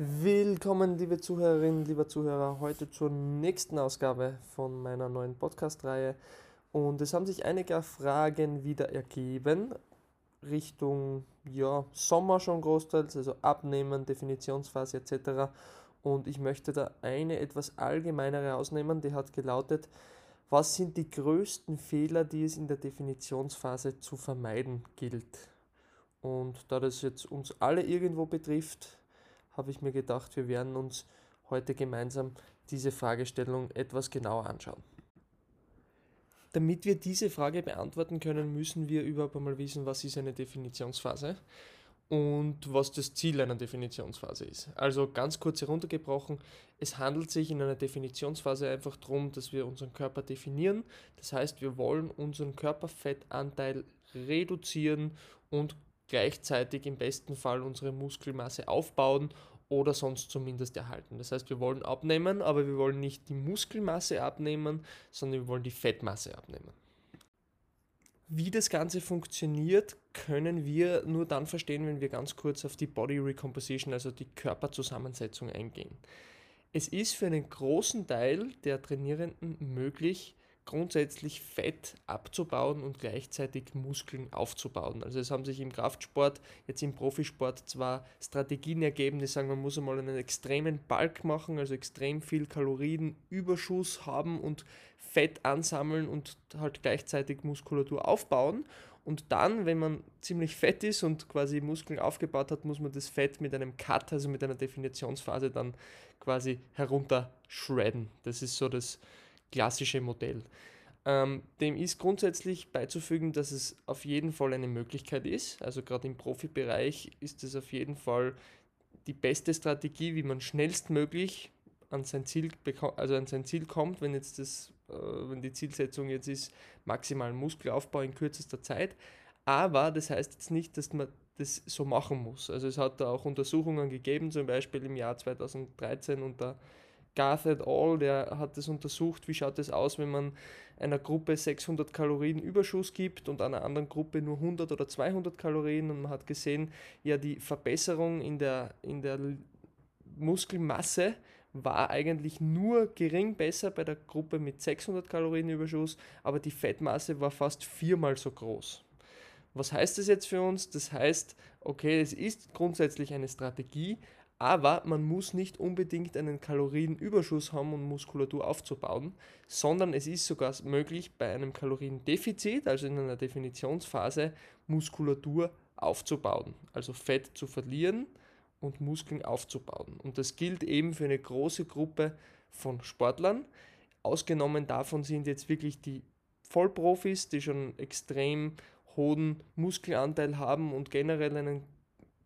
Willkommen, liebe Zuhörerinnen, lieber Zuhörer, heute zur nächsten Ausgabe von meiner neuen Podcast-Reihe. Und es haben sich einige Fragen wieder ergeben, Richtung ja, Sommer schon großteils, also Abnehmen, Definitionsphase etc. Und ich möchte da eine etwas allgemeinere ausnehmen, die hat gelautet, was sind die größten Fehler, die es in der Definitionsphase zu vermeiden gilt? Und da das jetzt uns alle irgendwo betrifft, habe ich mir gedacht, wir werden uns heute gemeinsam diese Fragestellung etwas genauer anschauen. Damit wir diese Frage beantworten können, müssen wir überhaupt einmal wissen, was ist eine Definitionsphase und was das Ziel einer Definitionsphase ist. Also ganz kurz heruntergebrochen, es handelt sich in einer Definitionsphase einfach darum, dass wir unseren Körper definieren. Das heißt, wir wollen unseren Körperfettanteil reduzieren und gleichzeitig im besten Fall unsere Muskelmasse aufbauen oder sonst zumindest erhalten. Das heißt, wir wollen abnehmen, aber wir wollen nicht die Muskelmasse abnehmen, sondern wir wollen die Fettmasse abnehmen. Wie das Ganze funktioniert, können wir nur dann verstehen, wenn wir ganz kurz auf die Body Recomposition, also die Körperzusammensetzung eingehen. Es ist für einen großen Teil der Trainierenden möglich, grundsätzlich Fett abzubauen und gleichzeitig Muskeln aufzubauen. Also es haben sich im Kraftsport, jetzt im Profisport zwar Strategien ergeben, die sagen, man muss einmal einen extremen Bulk machen, also extrem viel Kalorienüberschuss haben und Fett ansammeln und halt gleichzeitig Muskulatur aufbauen. Und dann, wenn man ziemlich fett ist und quasi Muskeln aufgebaut hat, muss man das Fett mit einem Cut, also mit einer Definitionsphase dann quasi herunterschredden. Das ist so das klassische Modell. Ähm, dem ist grundsätzlich beizufügen, dass es auf jeden Fall eine Möglichkeit ist. Also gerade im Profibereich ist es auf jeden Fall die beste Strategie, wie man schnellstmöglich an sein Ziel, also an sein Ziel kommt, wenn jetzt das, äh, wenn die Zielsetzung jetzt ist, maximalen Muskelaufbau in kürzester Zeit. Aber das heißt jetzt nicht, dass man das so machen muss. Also es hat da auch Untersuchungen gegeben, zum Beispiel im Jahr 2013 unter Garth et al., der hat es untersucht, wie schaut es aus, wenn man einer Gruppe 600 Kalorien Überschuss gibt und einer anderen Gruppe nur 100 oder 200 Kalorien und man hat gesehen, ja, die Verbesserung in der, in der Muskelmasse war eigentlich nur gering besser bei der Gruppe mit 600 Kalorien Überschuss, aber die Fettmasse war fast viermal so groß. Was heißt das jetzt für uns? Das heißt, okay, es ist grundsätzlich eine Strategie, aber man muss nicht unbedingt einen Kalorienüberschuss haben, um Muskulatur aufzubauen, sondern es ist sogar möglich, bei einem Kaloriendefizit, also in einer Definitionsphase, Muskulatur aufzubauen, also Fett zu verlieren und Muskeln aufzubauen. Und das gilt eben für eine große Gruppe von Sportlern. Ausgenommen davon sind jetzt wirklich die Vollprofis, die schon extrem hohen Muskelanteil haben und generell einen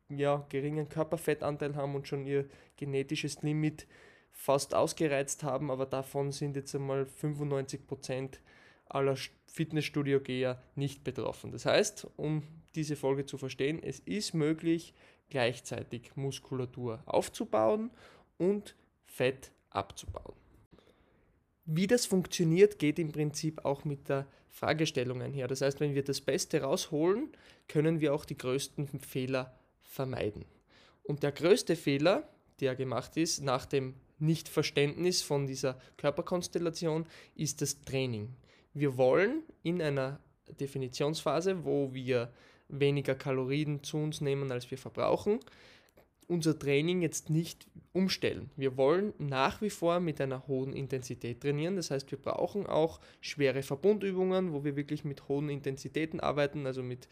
ja, geringen Körperfettanteil haben und schon ihr genetisches Limit fast ausgereizt haben, aber davon sind jetzt einmal 95% aller Fitnessstudio-Geher nicht betroffen. Das heißt, um diese Folge zu verstehen, es ist möglich, gleichzeitig Muskulatur aufzubauen und Fett abzubauen. Wie das funktioniert, geht im Prinzip auch mit der Fragestellung einher. Das heißt, wenn wir das Beste rausholen, können wir auch die größten Fehler vermeiden. Und der größte Fehler, der gemacht ist nach dem Nichtverständnis von dieser Körperkonstellation, ist das Training. Wir wollen in einer Definitionsphase, wo wir weniger Kalorien zu uns nehmen, als wir verbrauchen, unser Training jetzt nicht umstellen. Wir wollen nach wie vor mit einer hohen Intensität trainieren. Das heißt, wir brauchen auch schwere Verbundübungen, wo wir wirklich mit hohen Intensitäten arbeiten, also mit,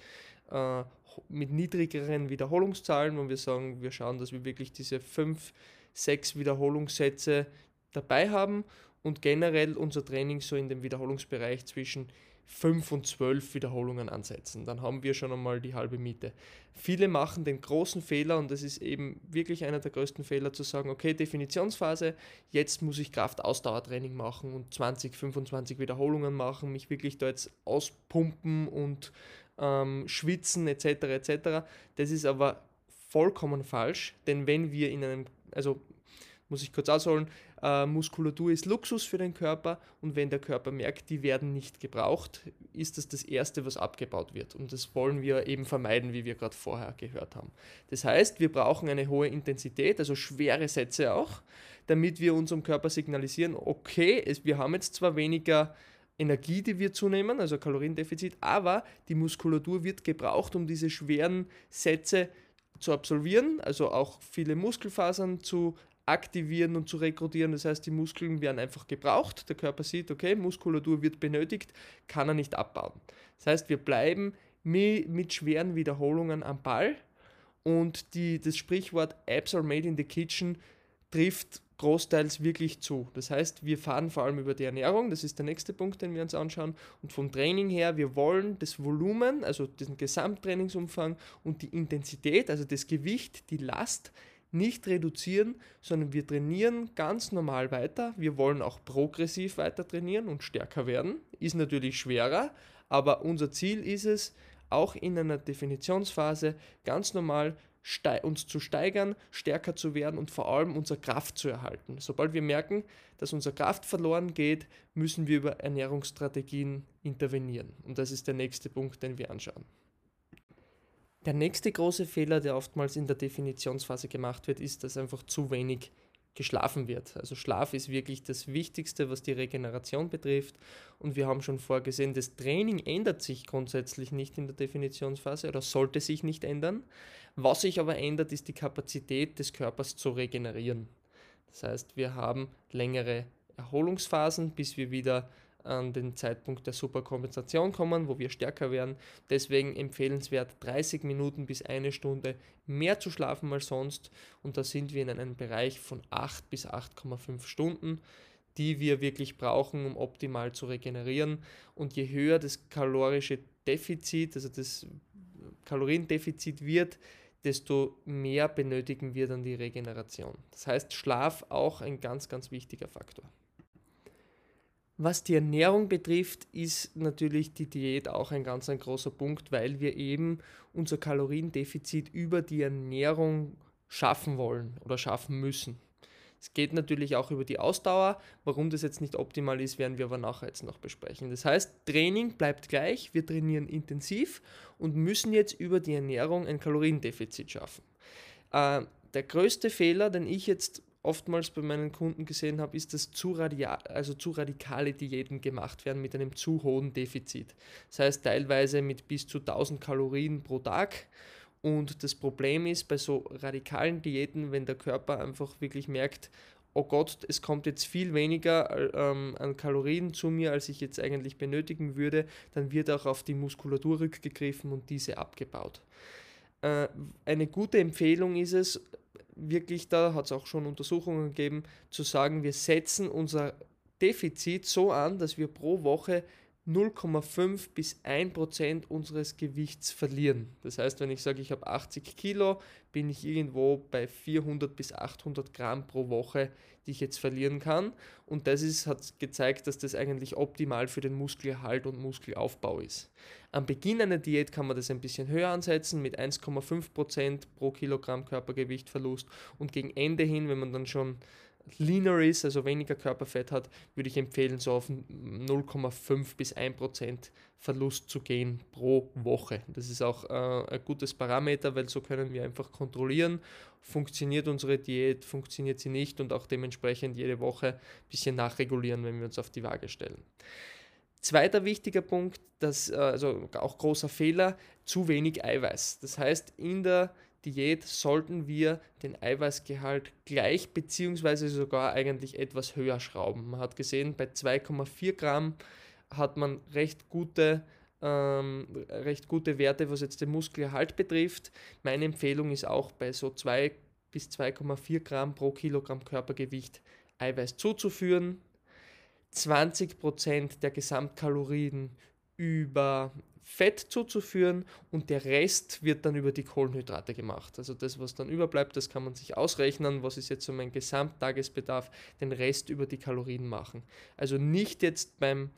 äh, mit niedrigeren Wiederholungszahlen, wo wir sagen, wir schauen, dass wir wirklich diese fünf, sechs Wiederholungssätze dabei haben und generell unser Training so in dem Wiederholungsbereich zwischen 5 und 12 Wiederholungen ansetzen. Dann haben wir schon einmal die halbe Miete. Viele machen den großen Fehler und das ist eben wirklich einer der größten Fehler zu sagen, okay, Definitionsphase, jetzt muss ich Kraft-Ausdauertraining machen und 20, 25 Wiederholungen machen, mich wirklich da jetzt auspumpen und ähm, schwitzen etc. etc. Das ist aber vollkommen falsch, denn wenn wir in einem, also muss ich kurz ausholen, äh, Muskulatur ist Luxus für den Körper und wenn der Körper merkt, die werden nicht gebraucht, ist das das Erste, was abgebaut wird. Und das wollen wir eben vermeiden, wie wir gerade vorher gehört haben. Das heißt, wir brauchen eine hohe Intensität, also schwere Sätze auch, damit wir unserem Körper signalisieren, okay, es, wir haben jetzt zwar weniger Energie, die wir zunehmen, also Kaloriendefizit, aber die Muskulatur wird gebraucht, um diese schweren Sätze zu absolvieren, also auch viele Muskelfasern zu aktivieren und zu rekrutieren. Das heißt, die Muskeln werden einfach gebraucht. Der Körper sieht, okay, Muskulatur wird benötigt, kann er nicht abbauen. Das heißt, wir bleiben mit schweren Wiederholungen am Ball und die, das Sprichwort Apps are made in the kitchen trifft großteils wirklich zu. Das heißt, wir fahren vor allem über die Ernährung, das ist der nächste Punkt, den wir uns anschauen. Und vom Training her, wir wollen das Volumen, also den Gesamttrainingsumfang und die Intensität, also das Gewicht, die Last nicht reduzieren, sondern wir trainieren ganz normal weiter. Wir wollen auch progressiv weiter trainieren und stärker werden. Ist natürlich schwerer, aber unser Ziel ist es, auch in einer Definitionsphase ganz normal uns zu steigern, stärker zu werden und vor allem unsere Kraft zu erhalten. Sobald wir merken, dass unsere Kraft verloren geht, müssen wir über Ernährungsstrategien intervenieren. Und das ist der nächste Punkt, den wir anschauen. Der nächste große Fehler, der oftmals in der Definitionsphase gemacht wird, ist, dass einfach zu wenig geschlafen wird. Also Schlaf ist wirklich das Wichtigste, was die Regeneration betrifft. Und wir haben schon vorgesehen, das Training ändert sich grundsätzlich nicht in der Definitionsphase oder sollte sich nicht ändern. Was sich aber ändert, ist die Kapazität des Körpers zu regenerieren. Das heißt, wir haben längere Erholungsphasen, bis wir wieder an den Zeitpunkt der Superkompensation kommen, wo wir stärker werden. Deswegen empfehlenswert 30 Minuten bis eine Stunde mehr zu schlafen als sonst. Und da sind wir in einem Bereich von 8 bis 8,5 Stunden, die wir wirklich brauchen, um optimal zu regenerieren. Und je höher das kalorische Defizit, also das Kaloriendefizit wird, desto mehr benötigen wir dann die Regeneration. Das heißt, Schlaf auch ein ganz, ganz wichtiger Faktor. Was die Ernährung betrifft, ist natürlich die Diät auch ein ganz ein großer Punkt, weil wir eben unser Kaloriendefizit über die Ernährung schaffen wollen oder schaffen müssen. Es geht natürlich auch über die Ausdauer. Warum das jetzt nicht optimal ist, werden wir aber nachher jetzt noch besprechen. Das heißt, Training bleibt gleich, wir trainieren intensiv und müssen jetzt über die Ernährung ein Kaloriendefizit schaffen. Äh, der größte Fehler, den ich jetzt oftmals bei meinen Kunden gesehen habe, ist, dass zu, also zu radikale Diäten gemacht werden mit einem zu hohen Defizit. Das heißt teilweise mit bis zu 1000 Kalorien pro Tag. Und das Problem ist bei so radikalen Diäten, wenn der Körper einfach wirklich merkt, oh Gott, es kommt jetzt viel weniger ähm, an Kalorien zu mir, als ich jetzt eigentlich benötigen würde, dann wird auch auf die Muskulatur rückgegriffen und diese abgebaut. Äh, eine gute Empfehlung ist es, wirklich da, hat es auch schon Untersuchungen gegeben, zu sagen, wir setzen unser Defizit so an, dass wir pro Woche 0,5 bis 1 Prozent unseres Gewichts verlieren. Das heißt, wenn ich sage, ich habe 80 Kilo, bin ich irgendwo bei 400 bis 800 Gramm pro Woche, die ich jetzt verlieren kann. Und das ist, hat gezeigt, dass das eigentlich optimal für den Muskelerhalt und Muskelaufbau ist. Am Beginn einer Diät kann man das ein bisschen höher ansetzen mit 1,5 Prozent pro Kilogramm Körpergewichtverlust und gegen Ende hin, wenn man dann schon leaner ist, also weniger Körperfett hat, würde ich empfehlen, so auf 0,5 bis 1% Verlust zu gehen pro Woche. Das ist auch äh, ein gutes Parameter, weil so können wir einfach kontrollieren, funktioniert unsere Diät, funktioniert sie nicht und auch dementsprechend jede Woche ein bisschen nachregulieren, wenn wir uns auf die Waage stellen. Zweiter wichtiger Punkt, das, äh, also auch großer Fehler, zu wenig Eiweiß. Das heißt, in der Diät sollten wir den Eiweißgehalt gleich bzw. sogar eigentlich etwas höher schrauben. Man hat gesehen, bei 2,4 Gramm hat man recht gute, ähm, recht gute Werte, was jetzt den Muskelerhalt betrifft. Meine Empfehlung ist auch bei so 2 bis 2,4 Gramm pro Kilogramm Körpergewicht Eiweiß zuzuführen. 20% der Gesamtkalorien über Fett zuzuführen und der Rest wird dann über die Kohlenhydrate gemacht. Also das, was dann überbleibt, das kann man sich ausrechnen, was ist jetzt so mein Gesamttagesbedarf, den Rest über die Kalorien machen. Also nicht jetzt beim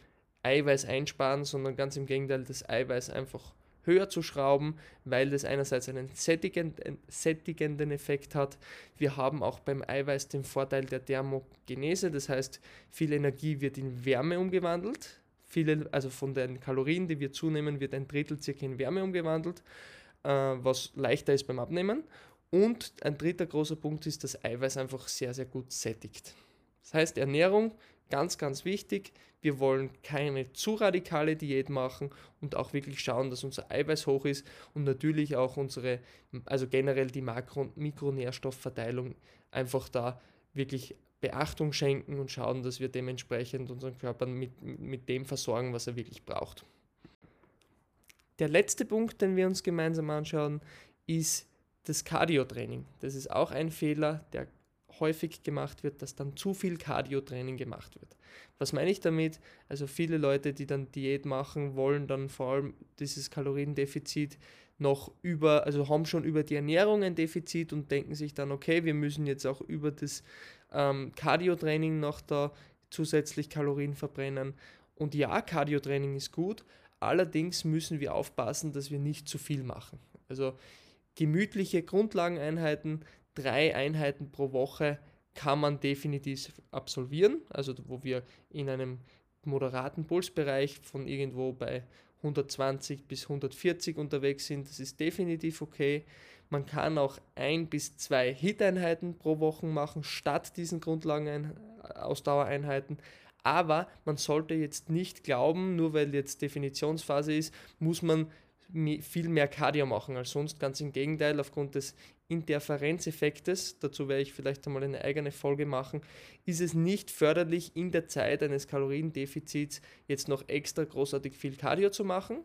Eiweiß einsparen, sondern ganz im Gegenteil, das Eiweiß einfach höher zu schrauben, weil das einerseits einen sättigenden, sättigenden Effekt hat. Wir haben auch beim Eiweiß den Vorteil der Thermogenese, das heißt, viel Energie wird in Wärme umgewandelt. Viele, also von den Kalorien, die wir zunehmen, wird ein Drittel circa in Wärme umgewandelt, äh, was leichter ist beim Abnehmen. Und ein dritter großer Punkt ist, dass Eiweiß einfach sehr, sehr gut sättigt. Das heißt, Ernährung, ganz, ganz wichtig. Wir wollen keine zu radikale Diät machen und auch wirklich schauen, dass unser Eiweiß hoch ist und natürlich auch unsere, also generell die Makro- und Mikronährstoffverteilung einfach da wirklich Beachtung schenken und schauen, dass wir dementsprechend unseren Körper mit, mit dem versorgen, was er wirklich braucht. Der letzte Punkt, den wir uns gemeinsam anschauen, ist das Cardio-Training. Das ist auch ein Fehler, der häufig gemacht wird, dass dann zu viel Cardio-Training gemacht wird. Was meine ich damit? Also viele Leute, die dann Diät machen, wollen dann vor allem dieses Kaloriendefizit noch über, also haben schon über die Ernährung ein Defizit und denken sich dann, okay, wir müssen jetzt auch über das ähm, Cardio-Training noch da zusätzlich Kalorien verbrennen. Und ja, Cardio-Training ist gut, allerdings müssen wir aufpassen, dass wir nicht zu viel machen. Also gemütliche Grundlageneinheiten, drei Einheiten pro Woche kann man definitiv absolvieren, also wo wir in einem moderaten Pulsbereich von irgendwo bei 120 bis 140 unterwegs sind, das ist definitiv okay. Man kann auch ein bis zwei Hit-Einheiten pro Woche machen, statt diesen Grundlagen-Ausdauereinheiten. Aber man sollte jetzt nicht glauben, nur weil jetzt Definitionsphase ist, muss man viel mehr Cardio machen als sonst. Ganz im Gegenteil, aufgrund des Interferenzeffektes, dazu werde ich vielleicht einmal eine eigene Folge machen, ist es nicht förderlich, in der Zeit eines Kaloriendefizits jetzt noch extra großartig viel Cardio zu machen.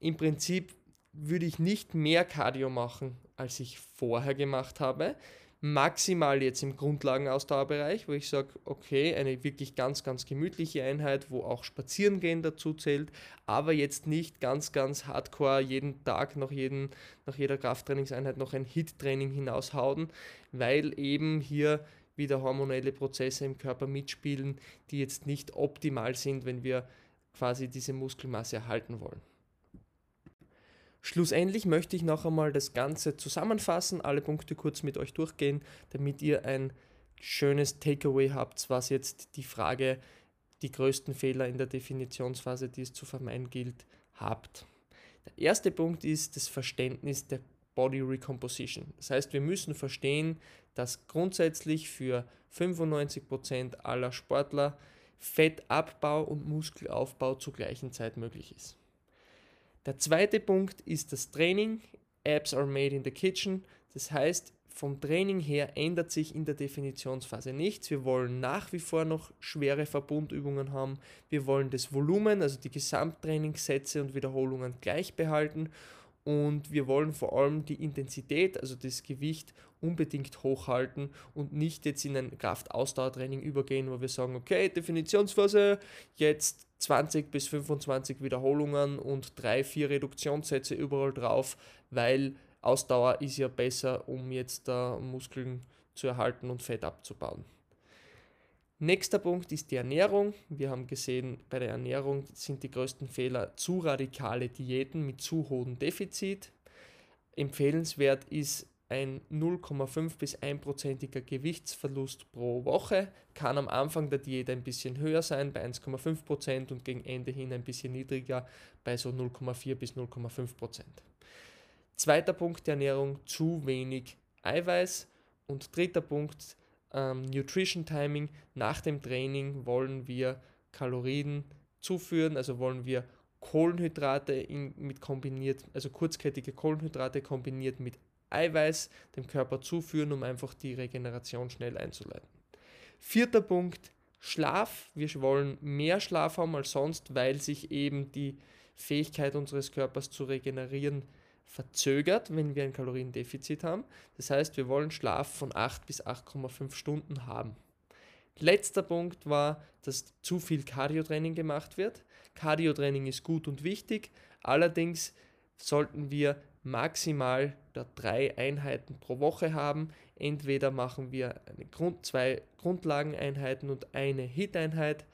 Im Prinzip würde ich nicht mehr Cardio machen, als ich vorher gemacht habe, maximal jetzt im Grundlagenausdauerbereich, wo ich sage, okay, eine wirklich ganz, ganz gemütliche Einheit, wo auch Spazierengehen dazu zählt, aber jetzt nicht ganz, ganz hardcore jeden Tag nach, jeden, nach jeder Krafttrainingseinheit noch ein Hit-Training hinaushauen, weil eben hier wieder hormonelle Prozesse im Körper mitspielen, die jetzt nicht optimal sind, wenn wir quasi diese Muskelmasse erhalten wollen. Schlussendlich möchte ich noch einmal das Ganze zusammenfassen, alle Punkte kurz mit euch durchgehen, damit ihr ein schönes Takeaway habt, was jetzt die Frage, die größten Fehler in der Definitionsphase, die es zu vermeiden gilt, habt. Der erste Punkt ist das Verständnis der Body Recomposition. Das heißt, wir müssen verstehen, dass grundsätzlich für 95% aller Sportler Fettabbau und Muskelaufbau zur gleichen Zeit möglich ist. Der zweite Punkt ist das Training. Apps are made in the kitchen. Das heißt, vom Training her ändert sich in der Definitionsphase nichts. Wir wollen nach wie vor noch schwere Verbundübungen haben. Wir wollen das Volumen, also die Gesamttrainingssätze und Wiederholungen gleich behalten. Und wir wollen vor allem die Intensität, also das Gewicht, unbedingt hochhalten und nicht jetzt in ein Kraftausdauertraining übergehen, wo wir sagen, okay, Definitionsphase, jetzt 20 bis 25 Wiederholungen und 3, 4 Reduktionssätze überall drauf, weil Ausdauer ist ja besser, um jetzt da Muskeln zu erhalten und Fett abzubauen. Nächster Punkt ist die Ernährung. Wir haben gesehen, bei der Ernährung sind die größten Fehler zu radikale Diäten mit zu hohem Defizit. Empfehlenswert ist ein 0,5 bis 1%iger Gewichtsverlust pro Woche. Kann am Anfang der Diät ein bisschen höher sein, bei 1,5% und gegen Ende hin ein bisschen niedriger, bei so 0,4 bis 0,5%. Zweiter Punkt der Ernährung, zu wenig Eiweiß. Und dritter Punkt, ähm, Nutrition Timing. Nach dem Training wollen wir Kalorien zuführen, also wollen wir Kohlenhydrate in, mit kombiniert, also kurzkettige Kohlenhydrate kombiniert mit Eiweiß dem Körper zuführen, um einfach die Regeneration schnell einzuleiten. Vierter Punkt, Schlaf. Wir wollen mehr Schlaf haben als sonst, weil sich eben die Fähigkeit unseres Körpers zu regenerieren verzögert, wenn wir ein Kaloriendefizit haben. Das heißt, wir wollen Schlaf von 8 bis 8,5 Stunden haben. Letzter Punkt war, dass zu viel Cardiotraining gemacht wird. Cardiotraining ist gut und wichtig, allerdings sollten wir maximal da drei Einheiten pro Woche haben. Entweder machen wir Grund, zwei Grundlageneinheiten und eine Hit-Einheit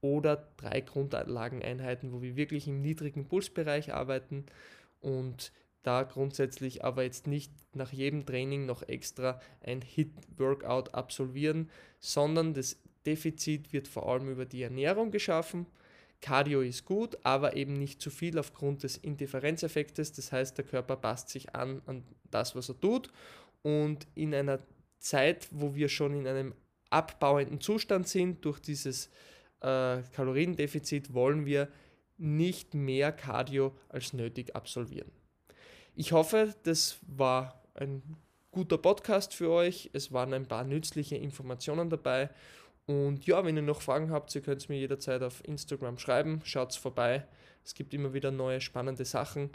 oder drei Grundlageneinheiten, wo wir wirklich im niedrigen Pulsbereich arbeiten und da grundsätzlich aber jetzt nicht nach jedem Training noch extra ein Hit-Workout absolvieren, sondern das Defizit wird vor allem über die Ernährung geschaffen. Cardio ist gut, aber eben nicht zu viel aufgrund des Indifferenzeffektes. Das heißt, der Körper passt sich an an das, was er tut. Und in einer Zeit, wo wir schon in einem abbauenden Zustand sind durch dieses äh, Kaloriendefizit, wollen wir nicht mehr Cardio als nötig absolvieren. Ich hoffe, das war ein guter Podcast für euch. Es waren ein paar nützliche Informationen dabei. Und ja, wenn ihr noch Fragen habt, ihr könnt es mir jederzeit auf Instagram schreiben. Schaut vorbei. Es gibt immer wieder neue spannende Sachen.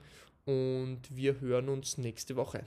Und wir hören uns nächste Woche.